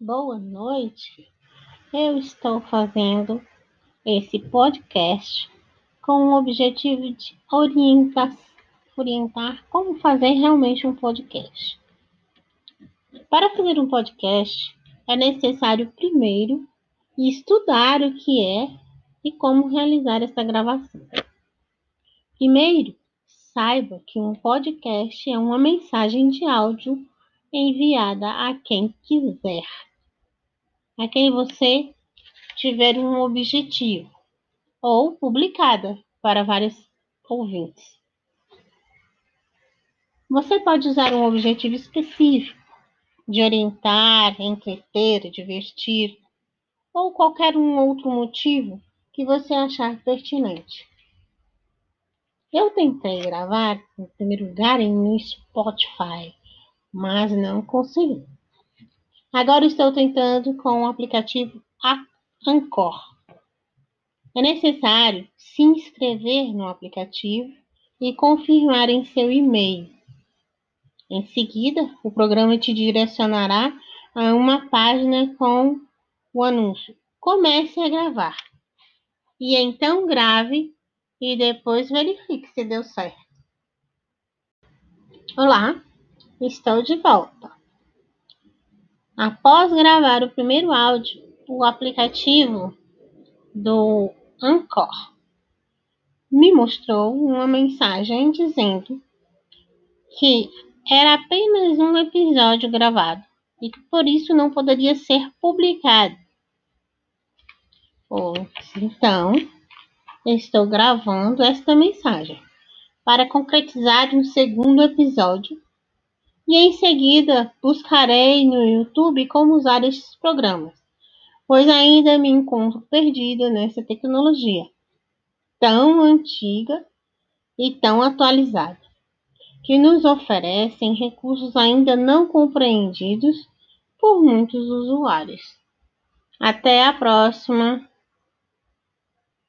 Boa noite. Eu estou fazendo esse podcast com o objetivo de orientar, orientar como fazer realmente um podcast. Para fazer um podcast, é necessário primeiro estudar o que é e como realizar essa gravação. Primeiro, saiba que um podcast é uma mensagem de áudio enviada a quem quiser, a quem você tiver um objetivo, ou publicada para vários ouvintes. Você pode usar um objetivo específico de orientar, entreter, divertir, ou qualquer um outro motivo que você achar pertinente. Eu tentei gravar, em primeiro lugar, no Spotify, mas não consegui. Agora estou tentando com o aplicativo Anchor. É necessário se inscrever no aplicativo e confirmar em seu e-mail. Em seguida, o programa te direcionará a uma página com o anúncio Comece a gravar. E então grave e depois verifique se deu certo. Olá, estou de volta. Após gravar o primeiro áudio, o aplicativo do Anchor me mostrou uma mensagem dizendo que era apenas um episódio gravado e que por isso não poderia ser publicado. Então, estou gravando esta mensagem para concretizar um segundo episódio e em seguida buscarei no YouTube como usar estes programas, pois ainda me encontro perdida nessa tecnologia tão antiga e tão atualizada, que nos oferecem recursos ainda não compreendidos por muitos usuários. Até a próxima!